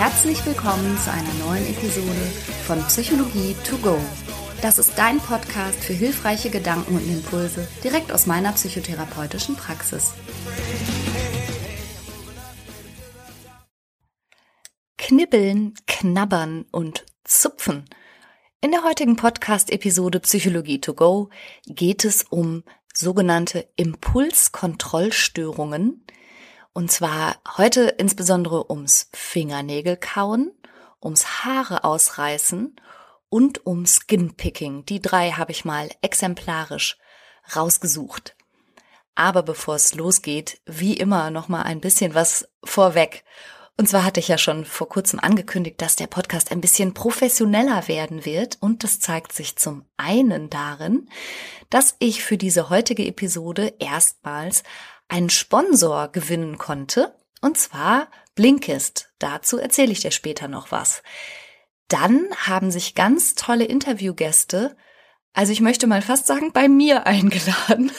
Herzlich willkommen zu einer neuen Episode von Psychologie to go. Das ist dein Podcast für hilfreiche Gedanken und Impulse direkt aus meiner psychotherapeutischen Praxis. Knibbeln, knabbern und zupfen. In der heutigen Podcast-Episode Psychologie to go geht es um sogenannte Impulskontrollstörungen, und zwar heute insbesondere ums Fingernägelkauen, ums Haare ausreißen und um Skinpicking. Die drei habe ich mal exemplarisch rausgesucht. Aber bevor es losgeht, wie immer noch mal ein bisschen was vorweg. Und zwar hatte ich ja schon vor kurzem angekündigt, dass der Podcast ein bisschen professioneller werden wird. Und das zeigt sich zum einen darin, dass ich für diese heutige Episode erstmals einen Sponsor gewinnen konnte, und zwar Blinkist. Dazu erzähle ich dir später noch was. Dann haben sich ganz tolle Interviewgäste, also ich möchte mal fast sagen, bei mir eingeladen.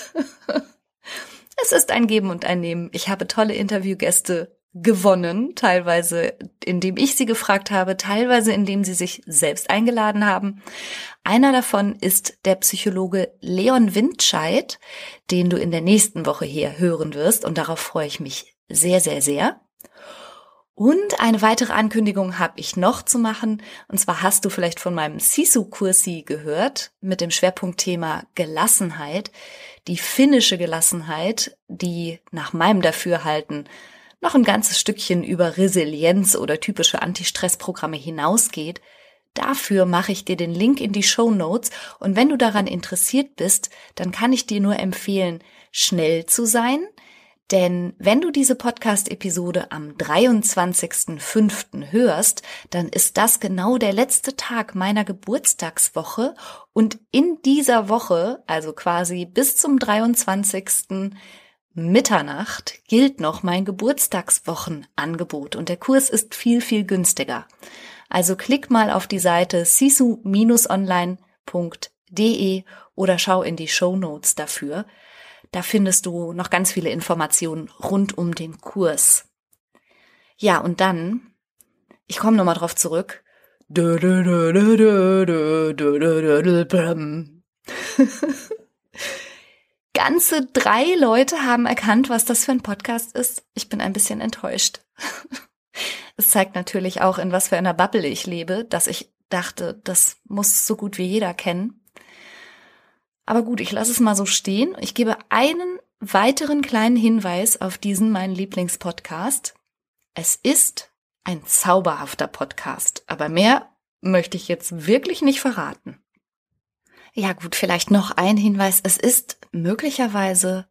es ist ein Geben und ein Nehmen. Ich habe tolle Interviewgäste gewonnen, teilweise indem ich sie gefragt habe, teilweise indem sie sich selbst eingeladen haben. Einer davon ist der Psychologe Leon Windscheid, den du in der nächsten Woche hier hören wirst und darauf freue ich mich sehr, sehr, sehr. Und eine weitere Ankündigung habe ich noch zu machen. Und zwar hast du vielleicht von meinem Sisu-Kursi gehört mit dem Schwerpunktthema Gelassenheit. Die finnische Gelassenheit, die nach meinem Dafürhalten noch ein ganzes Stückchen über Resilienz oder typische Anti-Stress-Programme hinausgeht, dafür mache ich dir den Link in die Show Notes und wenn du daran interessiert bist, dann kann ich dir nur empfehlen, schnell zu sein, denn wenn du diese Podcast-Episode am 23.05. hörst, dann ist das genau der letzte Tag meiner Geburtstagswoche und in dieser Woche, also quasi bis zum 23. Mitternacht gilt noch mein Geburtstagswochenangebot und der Kurs ist viel, viel günstiger. Also klick mal auf die Seite sisu-online.de oder schau in die Show Notes dafür. Da findest du noch ganz viele Informationen rund um den Kurs. Ja, und dann, ich komme nochmal drauf zurück. Ganze drei Leute haben erkannt, was das für ein Podcast ist. Ich bin ein bisschen enttäuscht. Es zeigt natürlich auch, in was für einer Bubble ich lebe, dass ich dachte, das muss so gut wie jeder kennen. Aber gut, ich lasse es mal so stehen. Ich gebe einen weiteren kleinen Hinweis auf diesen meinen Lieblingspodcast. Es ist ein zauberhafter Podcast, aber mehr möchte ich jetzt wirklich nicht verraten. Ja gut, vielleicht noch ein Hinweis. Es ist möglicherweise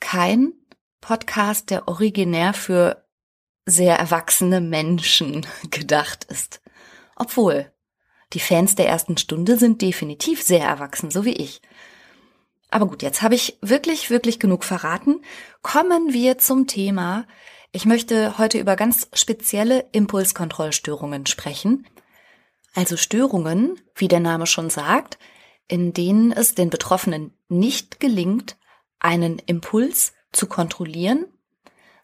kein Podcast, der originär für sehr erwachsene Menschen gedacht ist. Obwohl, die Fans der ersten Stunde sind definitiv sehr erwachsen, so wie ich. Aber gut, jetzt habe ich wirklich, wirklich genug verraten. Kommen wir zum Thema. Ich möchte heute über ganz spezielle Impulskontrollstörungen sprechen. Also Störungen, wie der Name schon sagt, in denen es den Betroffenen nicht gelingt, einen Impuls zu kontrollieren,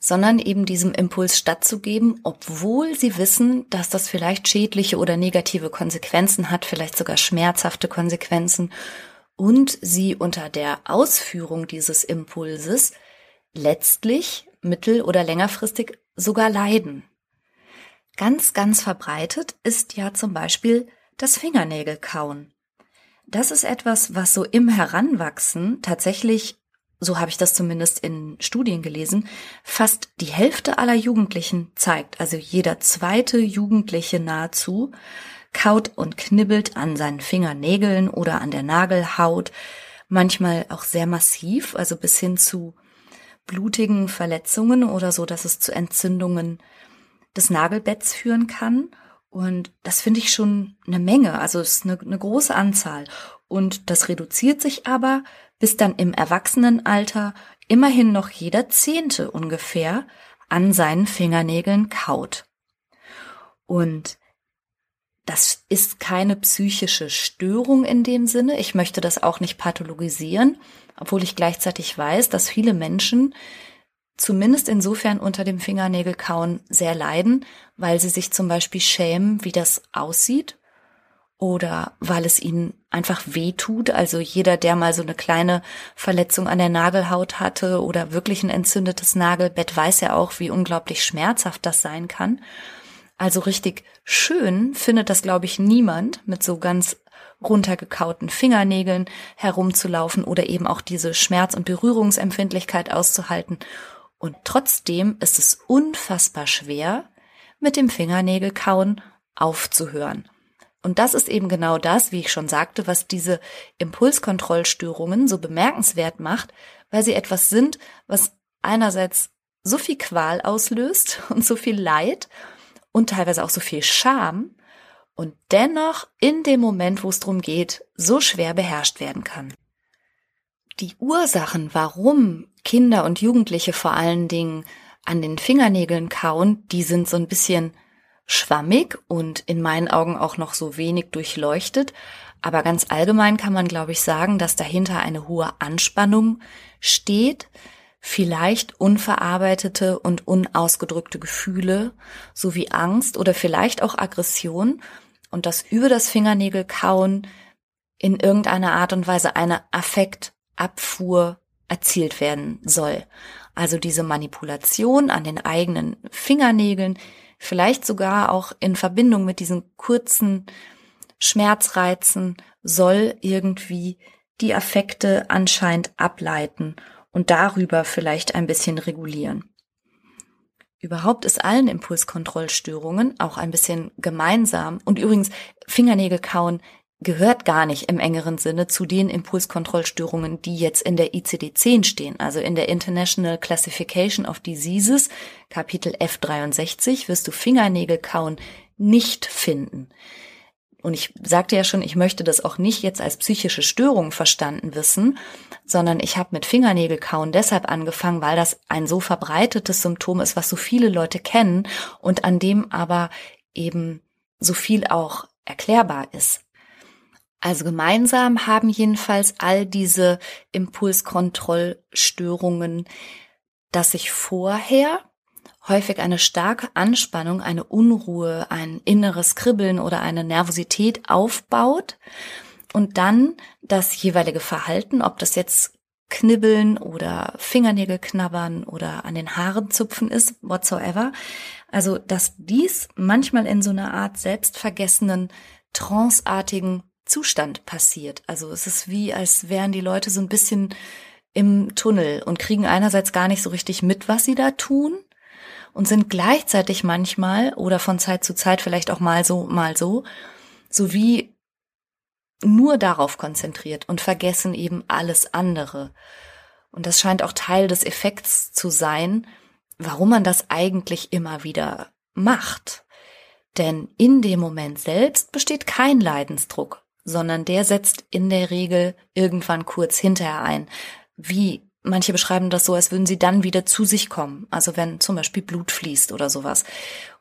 sondern eben diesem Impuls stattzugeben, obwohl sie wissen, dass das vielleicht schädliche oder negative Konsequenzen hat, vielleicht sogar schmerzhafte Konsequenzen, und sie unter der Ausführung dieses Impulses letztlich mittel- oder längerfristig sogar leiden. Ganz, ganz verbreitet ist ja zum Beispiel das Fingernägelkauen. Das ist etwas, was so im Heranwachsen tatsächlich, so habe ich das zumindest in Studien gelesen, fast die Hälfte aller Jugendlichen zeigt. Also jeder zweite Jugendliche nahezu kaut und knibbelt an seinen Fingernägeln oder an der Nagelhaut, manchmal auch sehr massiv, also bis hin zu blutigen Verletzungen oder so, dass es zu Entzündungen des Nagelbetts führen kann. Und das finde ich schon eine Menge, also es ist eine, eine große Anzahl. Und das reduziert sich aber, bis dann im Erwachsenenalter immerhin noch jeder Zehnte ungefähr an seinen Fingernägeln kaut. Und das ist keine psychische Störung in dem Sinne. Ich möchte das auch nicht pathologisieren, obwohl ich gleichzeitig weiß, dass viele Menschen zumindest insofern unter dem Fingernägelkauen sehr leiden, weil sie sich zum Beispiel schämen, wie das aussieht oder weil es ihnen einfach weh tut. Also jeder, der mal so eine kleine Verletzung an der Nagelhaut hatte oder wirklich ein entzündetes Nagelbett, weiß ja auch, wie unglaublich schmerzhaft das sein kann. Also richtig schön findet das, glaube ich, niemand mit so ganz runtergekauten Fingernägeln herumzulaufen oder eben auch diese Schmerz- und Berührungsempfindlichkeit auszuhalten. Und trotzdem ist es unfassbar schwer, mit dem Fingernägelkauen aufzuhören. Und das ist eben genau das, wie ich schon sagte, was diese Impulskontrollstörungen so bemerkenswert macht, weil sie etwas sind, was einerseits so viel Qual auslöst und so viel Leid und teilweise auch so viel Scham und dennoch in dem Moment, wo es darum geht, so schwer beherrscht werden kann. Die Ursachen, warum Kinder und Jugendliche vor allen Dingen an den Fingernägeln kauen, die sind so ein bisschen schwammig und in meinen Augen auch noch so wenig durchleuchtet. Aber ganz allgemein kann man, glaube ich, sagen, dass dahinter eine hohe Anspannung steht, vielleicht unverarbeitete und unausgedrückte Gefühle sowie Angst oder vielleicht auch Aggression und dass über das Fingernägelkauen in irgendeiner Art und Weise eine Affektabfuhr erzielt werden soll. Also diese Manipulation an den eigenen Fingernägeln, vielleicht sogar auch in Verbindung mit diesen kurzen Schmerzreizen, soll irgendwie die Affekte anscheinend ableiten und darüber vielleicht ein bisschen regulieren. Überhaupt ist allen Impulskontrollstörungen auch ein bisschen gemeinsam. Und übrigens, Fingernägel kauen gehört gar nicht im engeren Sinne zu den Impulskontrollstörungen, die jetzt in der ICD-10 stehen. Also in der International Classification of Diseases, Kapitel F63, wirst du Fingernägel kauen nicht finden. Und ich sagte ja schon, ich möchte das auch nicht jetzt als psychische Störung verstanden wissen, sondern ich habe mit Fingernägelkauen deshalb angefangen, weil das ein so verbreitetes Symptom ist, was so viele Leute kennen und an dem aber eben so viel auch erklärbar ist. Also gemeinsam haben jedenfalls all diese Impulskontrollstörungen, dass sich vorher häufig eine starke Anspannung, eine Unruhe, ein inneres Kribbeln oder eine Nervosität aufbaut und dann das jeweilige Verhalten, ob das jetzt Knibbeln oder Fingernägel knabbern oder an den Haaren zupfen ist, whatsoever. Also, dass dies manchmal in so einer Art selbstvergessenen, tranceartigen Zustand passiert. Also es ist wie, als wären die Leute so ein bisschen im Tunnel und kriegen einerseits gar nicht so richtig mit, was sie da tun und sind gleichzeitig manchmal oder von Zeit zu Zeit vielleicht auch mal so, mal so, so wie nur darauf konzentriert und vergessen eben alles andere. Und das scheint auch Teil des Effekts zu sein, warum man das eigentlich immer wieder macht. Denn in dem Moment selbst besteht kein Leidensdruck, sondern der setzt in der Regel irgendwann kurz hinterher ein. Wie Manche beschreiben das so, als würden sie dann wieder zu sich kommen. Also wenn zum Beispiel Blut fließt oder sowas.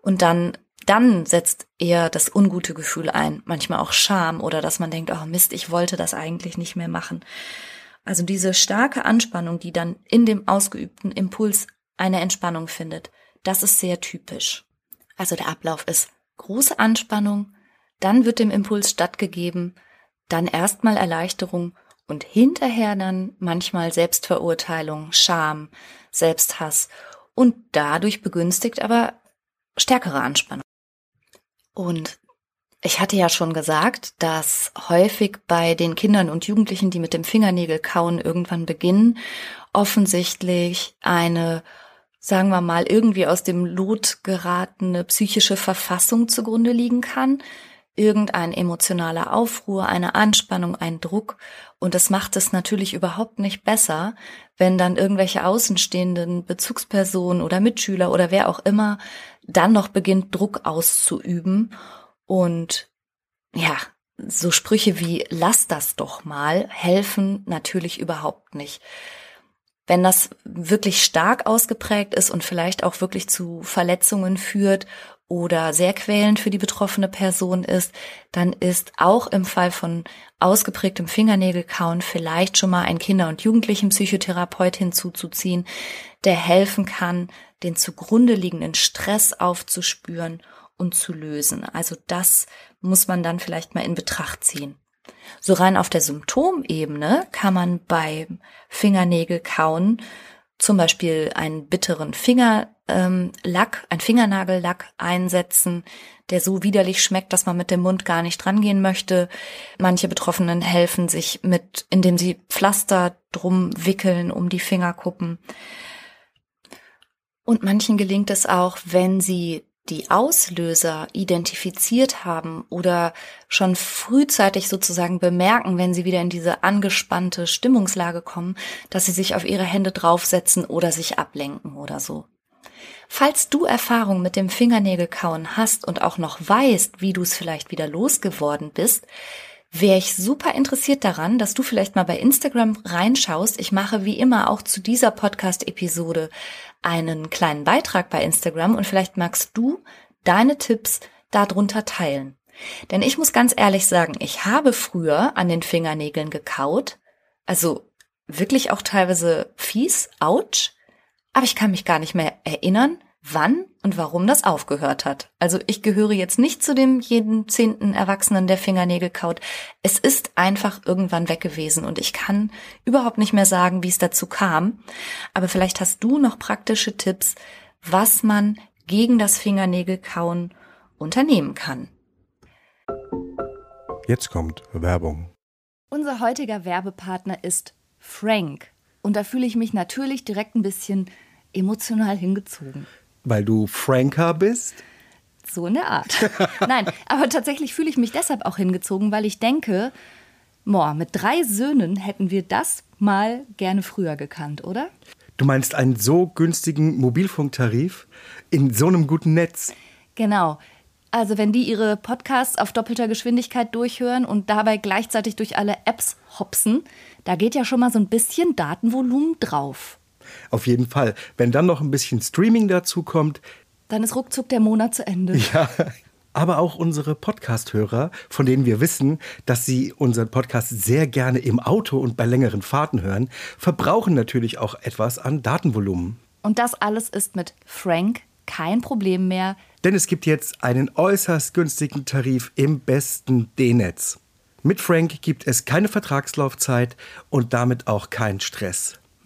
Und dann, dann setzt eher das ungute Gefühl ein. Manchmal auch Scham oder dass man denkt, oh Mist, ich wollte das eigentlich nicht mehr machen. Also diese starke Anspannung, die dann in dem ausgeübten Impuls eine Entspannung findet, das ist sehr typisch. Also der Ablauf ist große Anspannung, dann wird dem Impuls stattgegeben, dann erstmal Erleichterung und hinterher dann manchmal Selbstverurteilung, Scham, Selbsthass und dadurch begünstigt aber stärkere Anspannung. Und ich hatte ja schon gesagt, dass häufig bei den Kindern und Jugendlichen, die mit dem Fingernägel kauen irgendwann beginnen, offensichtlich eine, sagen wir mal, irgendwie aus dem Lot geratene psychische Verfassung zugrunde liegen kann, irgendein emotionaler Aufruhr, eine Anspannung, ein Druck. Und das macht es natürlich überhaupt nicht besser, wenn dann irgendwelche außenstehenden Bezugspersonen oder Mitschüler oder wer auch immer dann noch beginnt, Druck auszuüben. Und ja, so Sprüche wie lass das doch mal helfen natürlich überhaupt nicht. Wenn das wirklich stark ausgeprägt ist und vielleicht auch wirklich zu Verletzungen führt oder sehr quälend für die betroffene Person ist, dann ist auch im Fall von ausgeprägtem Fingernägelkauen vielleicht schon mal ein Kinder- und Jugendlichenpsychotherapeut hinzuzuziehen, der helfen kann, den zugrunde liegenden Stress aufzuspüren und zu lösen. Also das muss man dann vielleicht mal in Betracht ziehen. So rein auf der Symptomebene kann man beim Fingernägelkauen zum Beispiel einen bitteren Fingerlack, ähm, ein Fingernagellack einsetzen, der so widerlich schmeckt, dass man mit dem Mund gar nicht rangehen möchte. Manche Betroffenen helfen sich mit, indem sie Pflaster drum wickeln um die Fingerkuppen. Und manchen gelingt es auch, wenn sie die Auslöser identifiziert haben oder schon frühzeitig sozusagen bemerken, wenn sie wieder in diese angespannte Stimmungslage kommen, dass sie sich auf ihre Hände draufsetzen oder sich ablenken oder so. Falls du Erfahrung mit dem Fingernägelkauen hast und auch noch weißt, wie du es vielleicht wieder losgeworden bist, wäre ich super interessiert daran, dass du vielleicht mal bei Instagram reinschaust. Ich mache wie immer auch zu dieser Podcast-Episode einen kleinen Beitrag bei Instagram und vielleicht magst du deine Tipps darunter teilen. Denn ich muss ganz ehrlich sagen, ich habe früher an den Fingernägeln gekaut, also wirklich auch teilweise fies, ouch, aber ich kann mich gar nicht mehr erinnern, wann und warum das aufgehört hat. Also ich gehöre jetzt nicht zu dem jeden zehnten Erwachsenen, der Fingernägel kaut. Es ist einfach irgendwann weg gewesen und ich kann überhaupt nicht mehr sagen, wie es dazu kam. Aber vielleicht hast du noch praktische Tipps, was man gegen das Fingernägelkauen unternehmen kann. Jetzt kommt Werbung. Unser heutiger Werbepartner ist Frank. Und da fühle ich mich natürlich direkt ein bisschen emotional hingezogen. Weil du Franker bist? So in der Art. Nein, aber tatsächlich fühle ich mich deshalb auch hingezogen, weil ich denke, boah, mit drei Söhnen hätten wir das mal gerne früher gekannt, oder? Du meinst einen so günstigen Mobilfunktarif in so einem guten Netz? Genau. Also wenn die ihre Podcasts auf doppelter Geschwindigkeit durchhören und dabei gleichzeitig durch alle Apps hopsen, da geht ja schon mal so ein bisschen Datenvolumen drauf. Auf jeden Fall. Wenn dann noch ein bisschen Streaming dazu kommt, dann ist ruckzuck der Monat zu Ende. Ja. Aber auch unsere Podcast-Hörer, von denen wir wissen, dass sie unseren Podcast sehr gerne im Auto und bei längeren Fahrten hören, verbrauchen natürlich auch etwas an Datenvolumen. Und das alles ist mit Frank kein Problem mehr. Denn es gibt jetzt einen äußerst günstigen Tarif im besten D-Netz. Mit Frank gibt es keine Vertragslaufzeit und damit auch keinen Stress.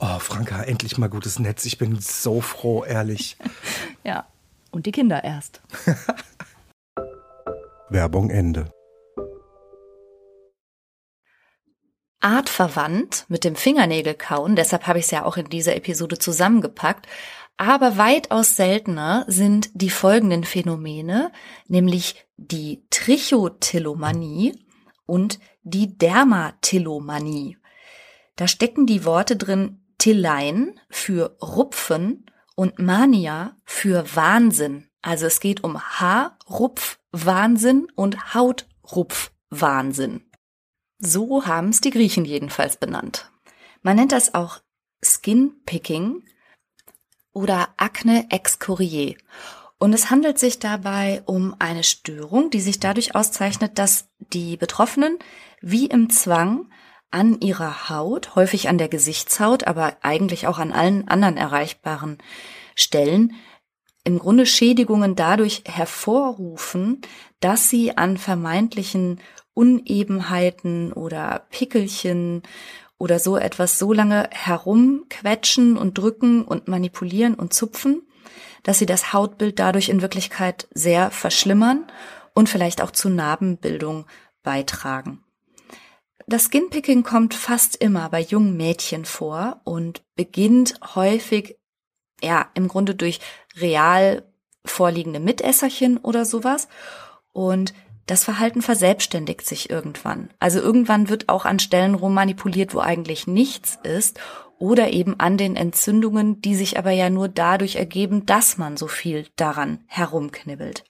Oh, Franka, endlich mal gutes Netz. Ich bin so froh, ehrlich. ja, und die Kinder erst. Werbung Ende. Artverwandt mit dem Fingernägelkauen, deshalb habe ich es ja auch in dieser Episode zusammengepackt, aber weitaus seltener sind die folgenden Phänomene, nämlich die Trichotillomanie und die Dermatillomanie. Da stecken die Worte drin Tillein für Rupfen und Mania für Wahnsinn. Also es geht um Haarrupf-Wahnsinn und Hautrupf-Wahnsinn. So haben es die Griechen jedenfalls benannt. Man nennt das auch Skin Picking oder Akne excoriae. Und es handelt sich dabei um eine Störung, die sich dadurch auszeichnet, dass die Betroffenen wie im Zwang an ihrer Haut, häufig an der Gesichtshaut, aber eigentlich auch an allen anderen erreichbaren Stellen, im Grunde Schädigungen dadurch hervorrufen, dass sie an vermeintlichen Unebenheiten oder Pickelchen oder so etwas so lange herumquetschen und drücken und manipulieren und zupfen, dass sie das Hautbild dadurch in Wirklichkeit sehr verschlimmern und vielleicht auch zu Narbenbildung beitragen. Das Skinpicking kommt fast immer bei jungen Mädchen vor und beginnt häufig, ja, im Grunde durch real vorliegende Mitesserchen oder sowas. Und das Verhalten verselbstständigt sich irgendwann. Also irgendwann wird auch an Stellen rummanipuliert, wo eigentlich nichts ist oder eben an den Entzündungen, die sich aber ja nur dadurch ergeben, dass man so viel daran herumknibbelt.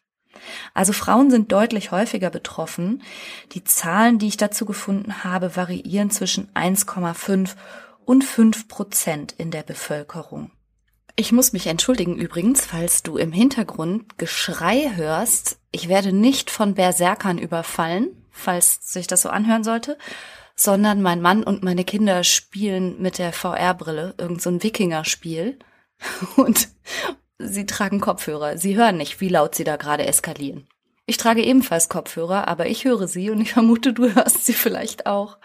Also Frauen sind deutlich häufiger betroffen. Die Zahlen, die ich dazu gefunden habe, variieren zwischen 1,5 und 5 Prozent in der Bevölkerung. Ich muss mich entschuldigen übrigens, falls du im Hintergrund Geschrei hörst. Ich werde nicht von Berserkern überfallen, falls sich das so anhören sollte, sondern mein Mann und meine Kinder spielen mit der VR-Brille irgend so Wikinger-Spiel und sie tragen Kopfhörer. Sie hören nicht, wie laut sie da gerade eskalieren. Ich trage ebenfalls Kopfhörer, aber ich höre sie und ich vermute, du hörst sie vielleicht auch.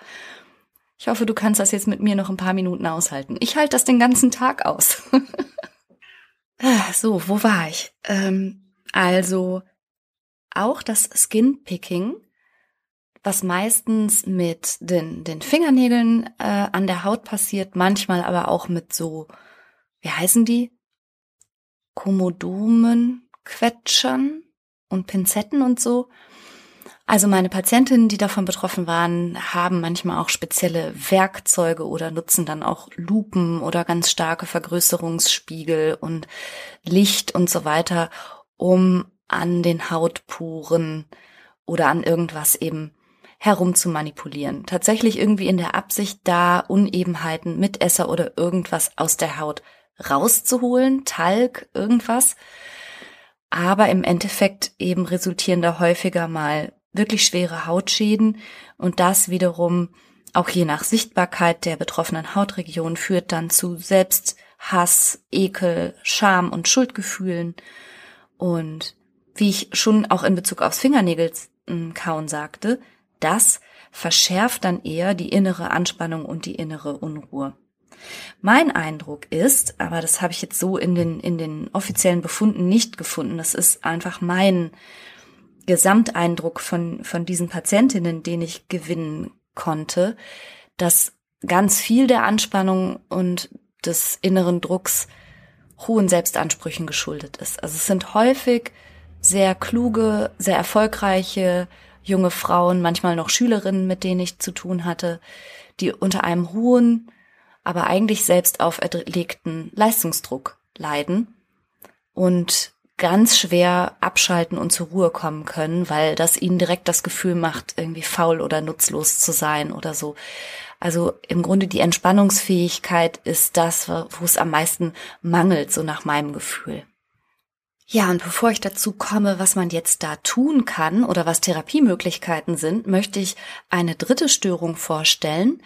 Ich hoffe, du kannst das jetzt mit mir noch ein paar Minuten aushalten. Ich halte das den ganzen Tag aus. so, wo war ich? Ähm, also, auch das Skinpicking was meistens mit den, den Fingernägeln äh, an der Haut passiert, manchmal aber auch mit so, wie heißen die? Komodomen, Quetschern und Pinzetten und so. Also meine Patientinnen, die davon betroffen waren, haben manchmal auch spezielle Werkzeuge oder nutzen dann auch Lupen oder ganz starke Vergrößerungsspiegel und Licht und so weiter, um an den Hautpuren oder an irgendwas eben herum zu manipulieren. Tatsächlich irgendwie in der Absicht, da Unebenheiten, Mitesser oder irgendwas aus der Haut rauszuholen, Talg, irgendwas. Aber im Endeffekt eben resultieren da häufiger mal wirklich schwere Hautschäden und das wiederum auch je nach Sichtbarkeit der betroffenen Hautregion führt dann zu Selbsthass, Ekel, Scham und Schuldgefühlen. Und wie ich schon auch in Bezug aufs Fingernägelkauen sagte, das verschärft dann eher die innere Anspannung und die innere Unruhe. Mein Eindruck ist, aber das habe ich jetzt so in den, in den offiziellen Befunden nicht gefunden, das ist einfach mein Gesamteindruck von, von diesen Patientinnen, den ich gewinnen konnte, dass ganz viel der Anspannung und des inneren Drucks hohen Selbstansprüchen geschuldet ist. Also es sind häufig sehr kluge, sehr erfolgreiche, junge Frauen, manchmal noch Schülerinnen, mit denen ich zu tun hatte, die unter einem hohen, aber eigentlich selbst auferlegten Leistungsdruck leiden und ganz schwer abschalten und zur Ruhe kommen können, weil das ihnen direkt das Gefühl macht, irgendwie faul oder nutzlos zu sein oder so. Also im Grunde die Entspannungsfähigkeit ist das, wo es am meisten mangelt, so nach meinem Gefühl. Ja, und bevor ich dazu komme, was man jetzt da tun kann oder was Therapiemöglichkeiten sind, möchte ich eine dritte Störung vorstellen,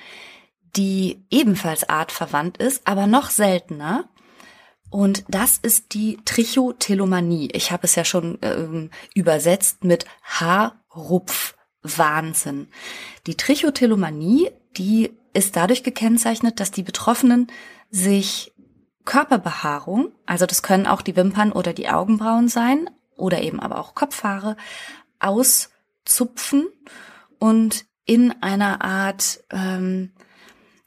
die ebenfalls artverwandt ist, aber noch seltener. Und das ist die Trichotillomanie. Ich habe es ja schon ähm, übersetzt mit Haarrupfwahnsinn. Die Trichotillomanie, die ist dadurch gekennzeichnet, dass die Betroffenen sich Körperbehaarung, also das können auch die Wimpern oder die Augenbrauen sein oder eben aber auch Kopfhaare, auszupfen und in einer Art, ähm,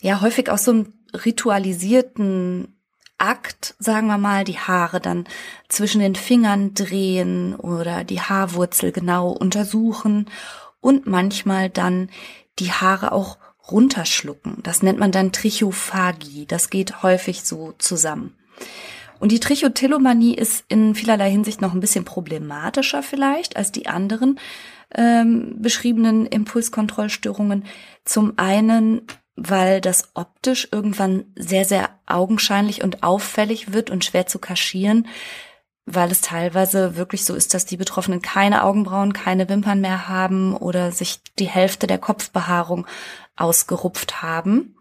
ja häufig aus so einem ritualisierten Akt, sagen wir mal, die Haare dann zwischen den Fingern drehen oder die Haarwurzel genau untersuchen und manchmal dann die Haare auch runterschlucken. Das nennt man dann Trichophagie. Das geht häufig so zusammen. Und die Trichotillomanie ist in vielerlei Hinsicht noch ein bisschen problematischer vielleicht als die anderen ähm, beschriebenen Impulskontrollstörungen. Zum einen, weil das optisch irgendwann sehr, sehr augenscheinlich und auffällig wird und schwer zu kaschieren, weil es teilweise wirklich so ist, dass die Betroffenen keine Augenbrauen, keine Wimpern mehr haben oder sich die Hälfte der Kopfbehaarung ausgerupft haben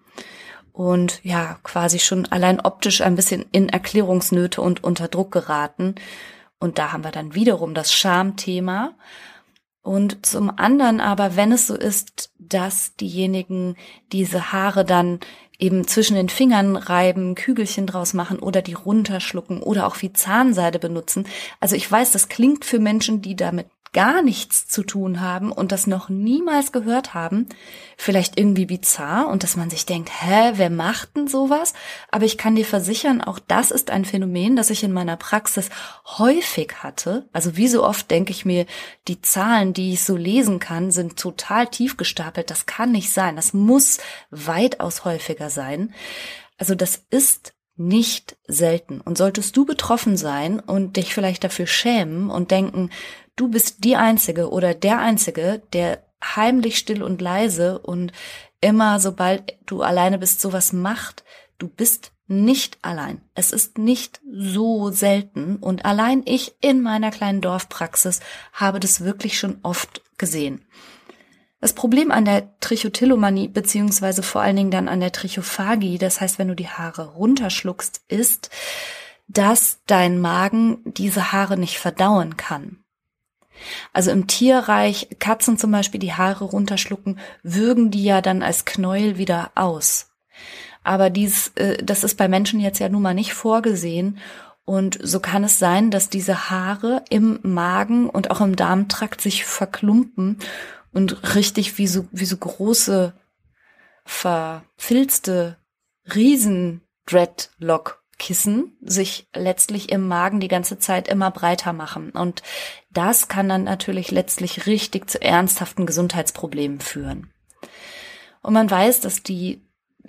und ja, quasi schon allein optisch ein bisschen in Erklärungsnöte und unter Druck geraten. Und da haben wir dann wiederum das Schamthema. Und zum anderen aber, wenn es so ist, dass diejenigen diese Haare dann eben zwischen den Fingern reiben, Kügelchen draus machen oder die runterschlucken oder auch wie Zahnseide benutzen. Also ich weiß, das klingt für Menschen, die damit gar nichts zu tun haben und das noch niemals gehört haben, vielleicht irgendwie bizarr und dass man sich denkt, hä, wer macht denn sowas? Aber ich kann dir versichern, auch das ist ein Phänomen, das ich in meiner Praxis häufig hatte. Also wie so oft denke ich mir, die Zahlen, die ich so lesen kann, sind total tief gestapelt. Das kann nicht sein. Das muss weitaus häufiger sein. Also das ist nicht selten. Und solltest du betroffen sein und dich vielleicht dafür schämen und denken, du bist die Einzige oder der Einzige, der heimlich still und leise und immer, sobald du alleine bist, sowas macht, du bist nicht allein. Es ist nicht so selten und allein ich in meiner kleinen Dorfpraxis habe das wirklich schon oft gesehen. Das Problem an der Trichotillomanie beziehungsweise vor allen Dingen dann an der Trichophagie, das heißt, wenn du die Haare runterschluckst, ist, dass dein Magen diese Haare nicht verdauen kann. Also im Tierreich, Katzen zum Beispiel die Haare runterschlucken, würgen die ja dann als Knäuel wieder aus. Aber dies, äh, das ist bei Menschen jetzt ja nun mal nicht vorgesehen. Und so kann es sein, dass diese Haare im Magen und auch im Darmtrakt sich verklumpen und richtig wie so, wie so große, verfilzte Riesen-Dreadlock-Kissen sich letztlich im Magen die ganze Zeit immer breiter machen. Und das kann dann natürlich letztlich richtig zu ernsthaften Gesundheitsproblemen führen. Und man weiß, dass die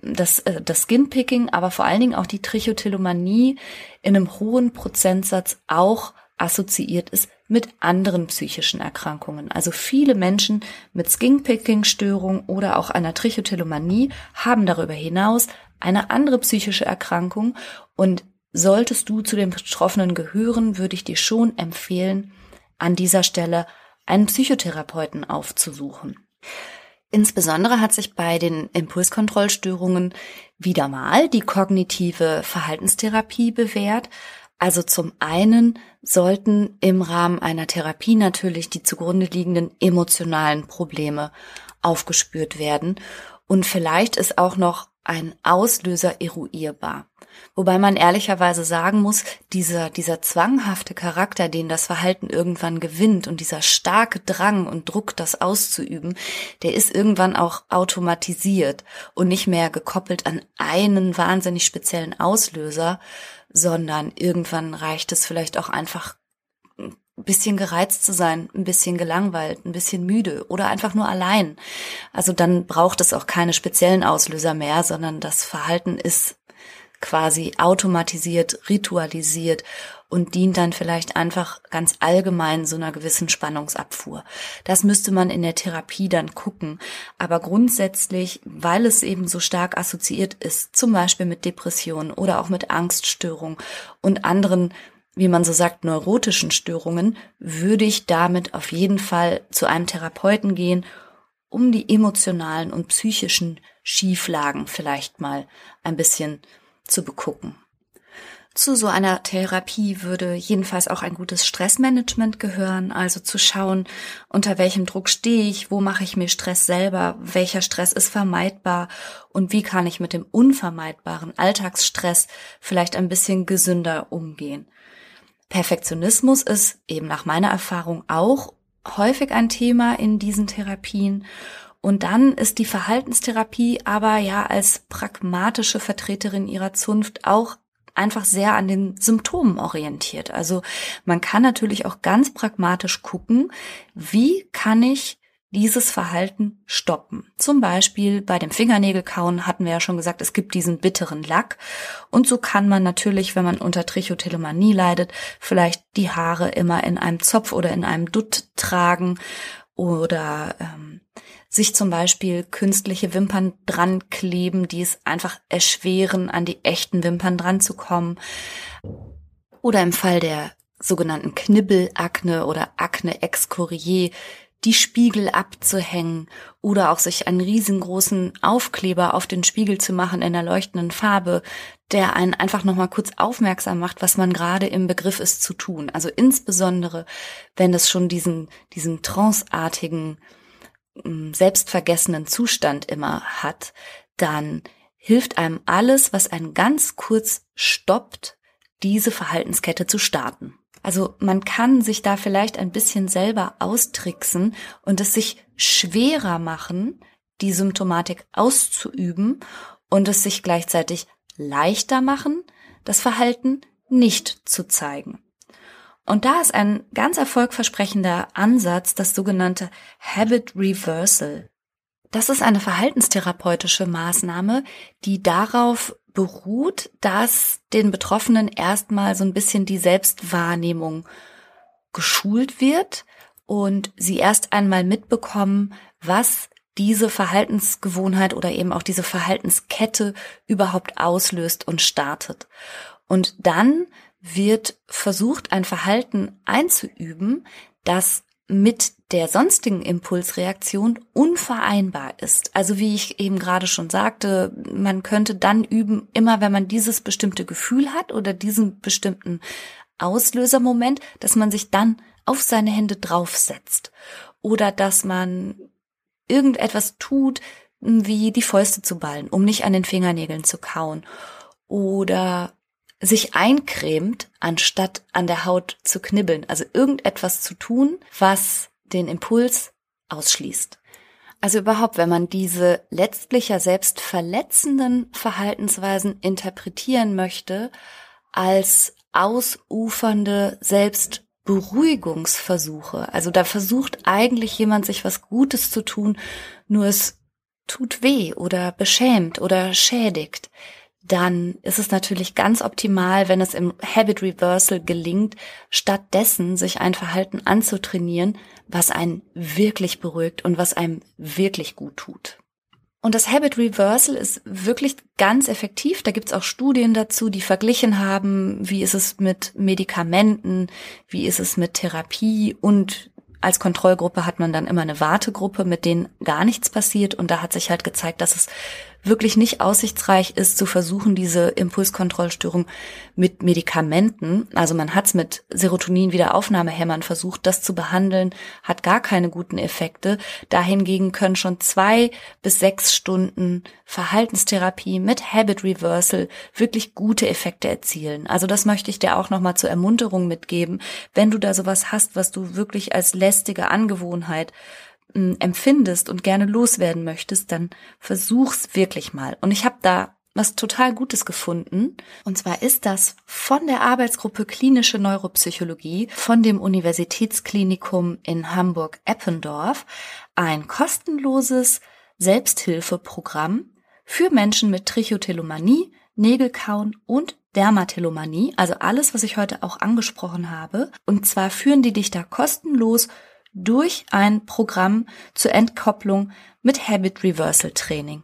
das, äh, das Skinpicking, aber vor allen Dingen auch die Trichotillomanie in einem hohen Prozentsatz auch assoziiert ist mit anderen psychischen Erkrankungen. Also viele Menschen mit Skinpicking-Störung oder auch einer Trichotillomanie haben darüber hinaus eine andere psychische Erkrankung und solltest du zu den Betroffenen gehören, würde ich dir schon empfehlen, an dieser Stelle einen Psychotherapeuten aufzusuchen. Insbesondere hat sich bei den Impulskontrollstörungen wieder mal die kognitive Verhaltenstherapie bewährt, also zum einen sollten im Rahmen einer Therapie natürlich die zugrunde liegenden emotionalen Probleme aufgespürt werden und vielleicht ist auch noch ein Auslöser eruierbar. Wobei man ehrlicherweise sagen muss, dieser, dieser zwanghafte Charakter, den das Verhalten irgendwann gewinnt und dieser starke Drang und Druck, das auszuüben, der ist irgendwann auch automatisiert und nicht mehr gekoppelt an einen wahnsinnig speziellen Auslöser, sondern irgendwann reicht es vielleicht auch einfach ein bisschen gereizt zu sein, ein bisschen gelangweilt, ein bisschen müde oder einfach nur allein. Also dann braucht es auch keine speziellen Auslöser mehr, sondern das Verhalten ist quasi automatisiert, ritualisiert und dient dann vielleicht einfach ganz allgemein so einer gewissen Spannungsabfuhr. Das müsste man in der Therapie dann gucken. Aber grundsätzlich, weil es eben so stark assoziiert ist, zum Beispiel mit Depressionen oder auch mit Angststörungen und anderen wie man so sagt, neurotischen Störungen, würde ich damit auf jeden Fall zu einem Therapeuten gehen, um die emotionalen und psychischen Schieflagen vielleicht mal ein bisschen zu begucken. Zu so einer Therapie würde jedenfalls auch ein gutes Stressmanagement gehören, also zu schauen, unter welchem Druck stehe ich, wo mache ich mir Stress selber, welcher Stress ist vermeidbar und wie kann ich mit dem unvermeidbaren Alltagsstress vielleicht ein bisschen gesünder umgehen. Perfektionismus ist eben nach meiner Erfahrung auch häufig ein Thema in diesen Therapien und dann ist die Verhaltenstherapie aber ja als pragmatische Vertreterin ihrer Zunft auch einfach sehr an den Symptomen orientiert. Also man kann natürlich auch ganz pragmatisch gucken, wie kann ich dieses Verhalten stoppen. Zum Beispiel bei dem Fingernägelkauen hatten wir ja schon gesagt, es gibt diesen bitteren Lack. Und so kann man natürlich, wenn man unter Trichotillomanie leidet, vielleicht die Haare immer in einem Zopf oder in einem Dutt tragen oder ähm, sich zum Beispiel künstliche Wimpern dran kleben, die es einfach erschweren, an die echten Wimpern dran zu kommen. Oder im Fall der sogenannten Knibbelakne oder Akne excorier die Spiegel abzuhängen oder auch sich einen riesengroßen Aufkleber auf den Spiegel zu machen in der leuchtenden Farbe, der einen einfach nochmal kurz aufmerksam macht, was man gerade im Begriff ist zu tun. Also insbesondere, wenn es schon diesen, diesen tranceartigen, selbstvergessenen Zustand immer hat, dann hilft einem alles, was einen ganz kurz stoppt, diese Verhaltenskette zu starten. Also man kann sich da vielleicht ein bisschen selber austricksen und es sich schwerer machen, die Symptomatik auszuüben und es sich gleichzeitig leichter machen, das Verhalten nicht zu zeigen. Und da ist ein ganz erfolgversprechender Ansatz das sogenannte Habit Reversal. Das ist eine verhaltenstherapeutische Maßnahme, die darauf beruht, dass den Betroffenen erstmal so ein bisschen die Selbstwahrnehmung geschult wird und sie erst einmal mitbekommen, was diese Verhaltensgewohnheit oder eben auch diese Verhaltenskette überhaupt auslöst und startet. Und dann wird versucht, ein Verhalten einzuüben, das mit der sonstigen Impulsreaktion unvereinbar ist. Also wie ich eben gerade schon sagte, man könnte dann üben, immer wenn man dieses bestimmte Gefühl hat oder diesen bestimmten Auslösermoment, dass man sich dann auf seine Hände draufsetzt oder dass man irgendetwas tut, wie die Fäuste zu ballen, um nicht an den Fingernägeln zu kauen oder sich eincremt, anstatt an der Haut zu knibbeln. Also irgendetwas zu tun, was den Impuls ausschließt. Also überhaupt, wenn man diese letztlich ja selbst verletzenden Verhaltensweisen interpretieren möchte als ausufernde Selbstberuhigungsversuche. Also da versucht eigentlich jemand sich was Gutes zu tun, nur es tut weh oder beschämt oder schädigt dann ist es natürlich ganz optimal, wenn es im Habit Reversal gelingt, stattdessen sich ein Verhalten anzutrainieren, was einen wirklich beruhigt und was einem wirklich gut tut. Und das Habit Reversal ist wirklich ganz effektiv. Da gibt's auch Studien dazu, die verglichen haben, wie ist es mit Medikamenten, wie ist es mit Therapie und als Kontrollgruppe hat man dann immer eine Wartegruppe, mit denen gar nichts passiert. Und da hat sich halt gezeigt, dass es wirklich nicht aussichtsreich ist, zu versuchen, diese Impulskontrollstörung mit Medikamenten, also man hat es mit Serotonin-Wiederaufnahmehämmern versucht, das zu behandeln, hat gar keine guten Effekte. Dahingegen können schon zwei bis sechs Stunden Verhaltenstherapie mit Habit Reversal wirklich gute Effekte erzielen. Also das möchte ich dir auch nochmal zur Ermunterung mitgeben. Wenn du da sowas hast, was du wirklich als lästige Angewohnheit empfindest und gerne loswerden möchtest, dann versuch's wirklich mal. Und ich habe da was total Gutes gefunden. Und zwar ist das von der Arbeitsgruppe Klinische Neuropsychologie von dem Universitätsklinikum in Hamburg-Eppendorf ein kostenloses Selbsthilfeprogramm für Menschen mit Trichotillomanie, Nägelkauen und Dermatillomanie, also alles, was ich heute auch angesprochen habe. Und zwar führen die dich da kostenlos durch ein Programm zur Entkopplung mit Habit Reversal Training.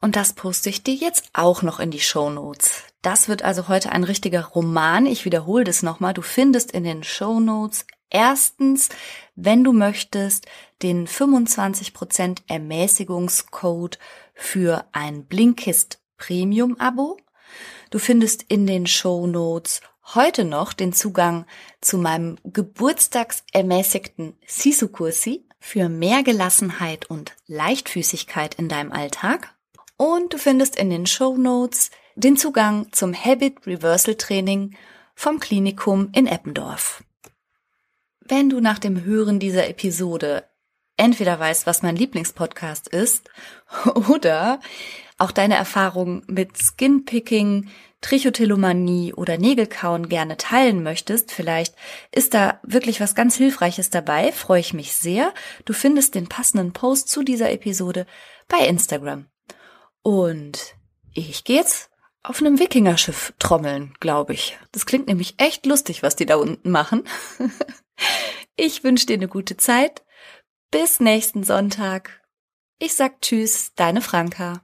Und das poste ich dir jetzt auch noch in die Show Notes. Das wird also heute ein richtiger Roman. Ich wiederhole das nochmal. Du findest in den Show Notes erstens, wenn du möchtest, den 25% Ermäßigungscode für ein Blinkist Premium Abo. Du findest in den Show Notes heute noch den Zugang zu meinem geburtstagsermäßigten Sisu-Kursi für mehr Gelassenheit und Leichtfüßigkeit in deinem Alltag. Und du findest in den Show Notes den Zugang zum Habit Reversal Training vom Klinikum in Eppendorf. Wenn du nach dem Hören dieser Episode entweder weißt, was mein Lieblingspodcast ist oder auch deine Erfahrungen mit Skinpicking, Trichotillomanie oder Nägelkauen gerne teilen möchtest, vielleicht ist da wirklich was ganz Hilfreiches dabei, freue ich mich sehr. Du findest den passenden Post zu dieser Episode bei Instagram. Und ich gehe jetzt auf einem Wikingerschiff trommeln, glaube ich. Das klingt nämlich echt lustig, was die da unten machen. ich wünsche dir eine gute Zeit. Bis nächsten Sonntag Ich sag Tschüss, deine Franka.